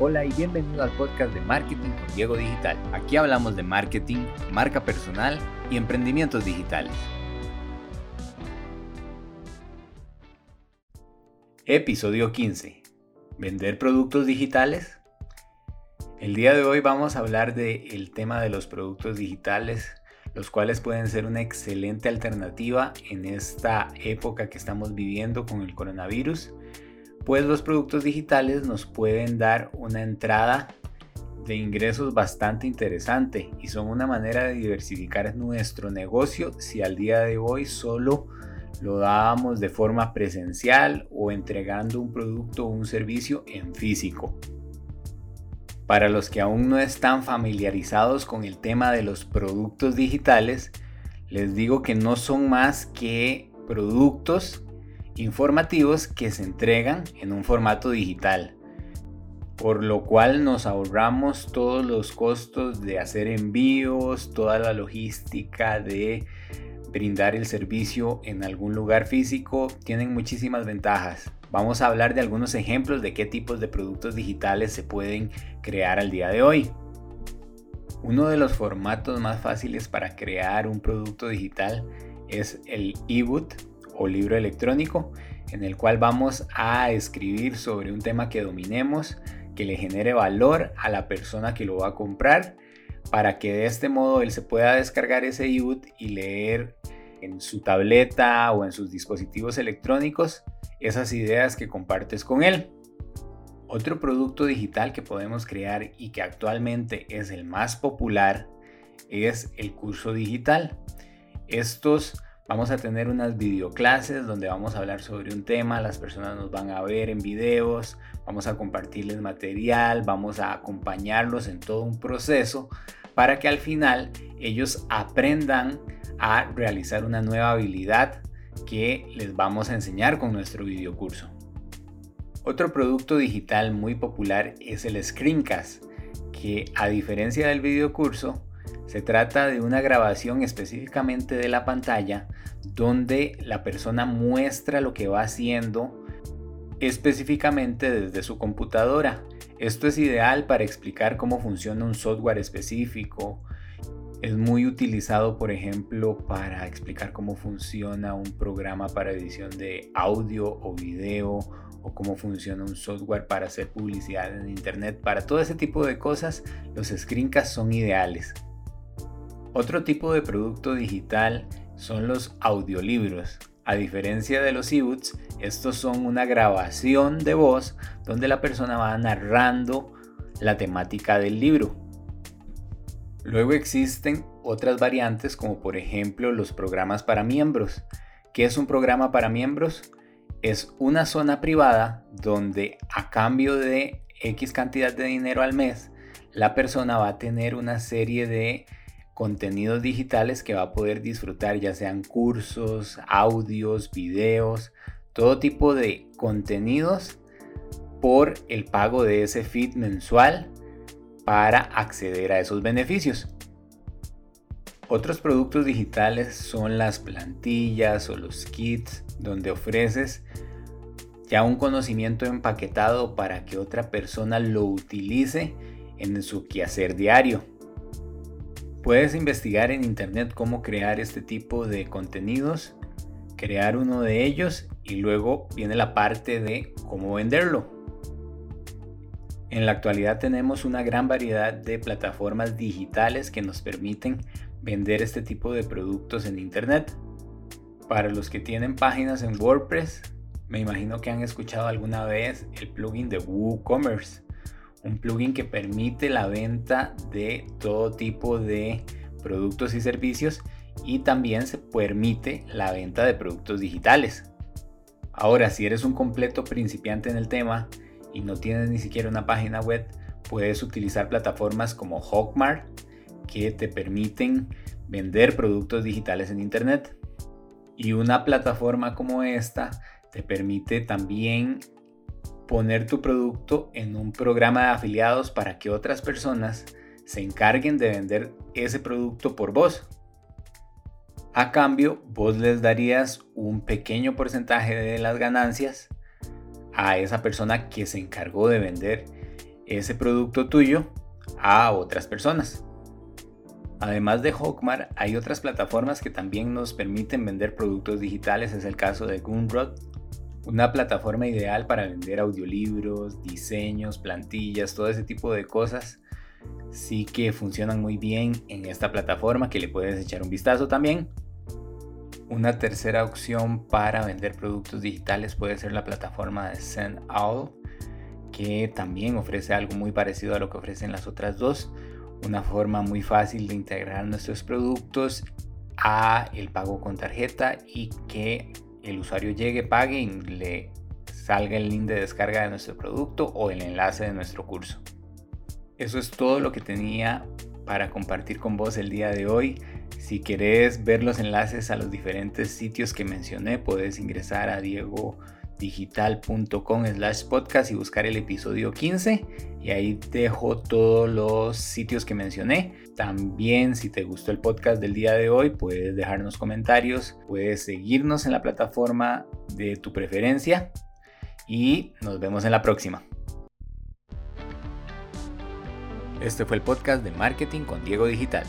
Hola y bienvenido al podcast de Marketing con Diego Digital. Aquí hablamos de marketing, marca personal y emprendimientos digitales. Episodio 15. ¿Vender productos digitales? El día de hoy vamos a hablar del tema de los productos digitales, los cuales pueden ser una excelente alternativa en esta época que estamos viviendo con el coronavirus pues los productos digitales nos pueden dar una entrada de ingresos bastante interesante y son una manera de diversificar nuestro negocio si al día de hoy solo lo dábamos de forma presencial o entregando un producto o un servicio en físico. Para los que aún no están familiarizados con el tema de los productos digitales, les digo que no son más que productos informativos que se entregan en un formato digital, por lo cual nos ahorramos todos los costos de hacer envíos, toda la logística de brindar el servicio en algún lugar físico, tienen muchísimas ventajas. Vamos a hablar de algunos ejemplos de qué tipos de productos digitales se pueden crear al día de hoy. Uno de los formatos más fáciles para crear un producto digital es el ebook o libro electrónico en el cual vamos a escribir sobre un tema que dominemos, que le genere valor a la persona que lo va a comprar, para que de este modo él se pueda descargar ese ebook y leer en su tableta o en sus dispositivos electrónicos esas ideas que compartes con él. Otro producto digital que podemos crear y que actualmente es el más popular es el curso digital. Estos Vamos a tener unas videoclases donde vamos a hablar sobre un tema, las personas nos van a ver en videos, vamos a compartirles material, vamos a acompañarlos en todo un proceso para que al final ellos aprendan a realizar una nueva habilidad que les vamos a enseñar con nuestro videocurso. Otro producto digital muy popular es el Screencast, que a diferencia del videocurso, se trata de una grabación específicamente de la pantalla donde la persona muestra lo que va haciendo específicamente desde su computadora. Esto es ideal para explicar cómo funciona un software específico. Es muy utilizado, por ejemplo, para explicar cómo funciona un programa para edición de audio o video o cómo funciona un software para hacer publicidad en internet. Para todo ese tipo de cosas, los screencasts son ideales. Otro tipo de producto digital son los audiolibros. A diferencia de los ebooks, estos son una grabación de voz donde la persona va narrando la temática del libro. Luego existen otras variantes como por ejemplo los programas para miembros. ¿Qué es un programa para miembros? Es una zona privada donde a cambio de X cantidad de dinero al mes, la persona va a tener una serie de contenidos digitales que va a poder disfrutar, ya sean cursos, audios, videos, todo tipo de contenidos por el pago de ese feed mensual para acceder a esos beneficios. Otros productos digitales son las plantillas o los kits donde ofreces ya un conocimiento empaquetado para que otra persona lo utilice en su quehacer diario. Puedes investigar en internet cómo crear este tipo de contenidos, crear uno de ellos y luego viene la parte de cómo venderlo. En la actualidad tenemos una gran variedad de plataformas digitales que nos permiten vender este tipo de productos en internet. Para los que tienen páginas en WordPress, me imagino que han escuchado alguna vez el plugin de WooCommerce un plugin que permite la venta de todo tipo de productos y servicios y también se permite la venta de productos digitales. Ahora, si eres un completo principiante en el tema y no tienes ni siquiera una página web, puedes utilizar plataformas como Hawkmart que te permiten vender productos digitales en Internet. Y una plataforma como esta te permite también poner tu producto en un programa de afiliados para que otras personas se encarguen de vender ese producto por vos. A cambio, vos les darías un pequeño porcentaje de las ganancias a esa persona que se encargó de vender ese producto tuyo a otras personas. Además de Hawkmart, hay otras plataformas que también nos permiten vender productos digitales. Es el caso de Gumroad, una plataforma ideal para vender audiolibros, diseños, plantillas, todo ese tipo de cosas. Sí que funcionan muy bien en esta plataforma que le puedes echar un vistazo también. Una tercera opción para vender productos digitales puede ser la plataforma de SendOwl, que también ofrece algo muy parecido a lo que ofrecen las otras dos. Una forma muy fácil de integrar nuestros productos a el pago con tarjeta y que el usuario llegue, pague y le salga el link de descarga de nuestro producto o el enlace de nuestro curso. Eso es todo lo que tenía para compartir con vos el día de hoy. Si querés ver los enlaces a los diferentes sitios que mencioné, puedes ingresar a diegodigital.com slash podcast y buscar el episodio 15 y ahí dejo todos los sitios que mencioné. También si te gustó el podcast del día de hoy, puedes dejarnos comentarios, puedes seguirnos en la plataforma de tu preferencia y nos vemos en la próxima. Este fue el podcast de Marketing con Diego Digital.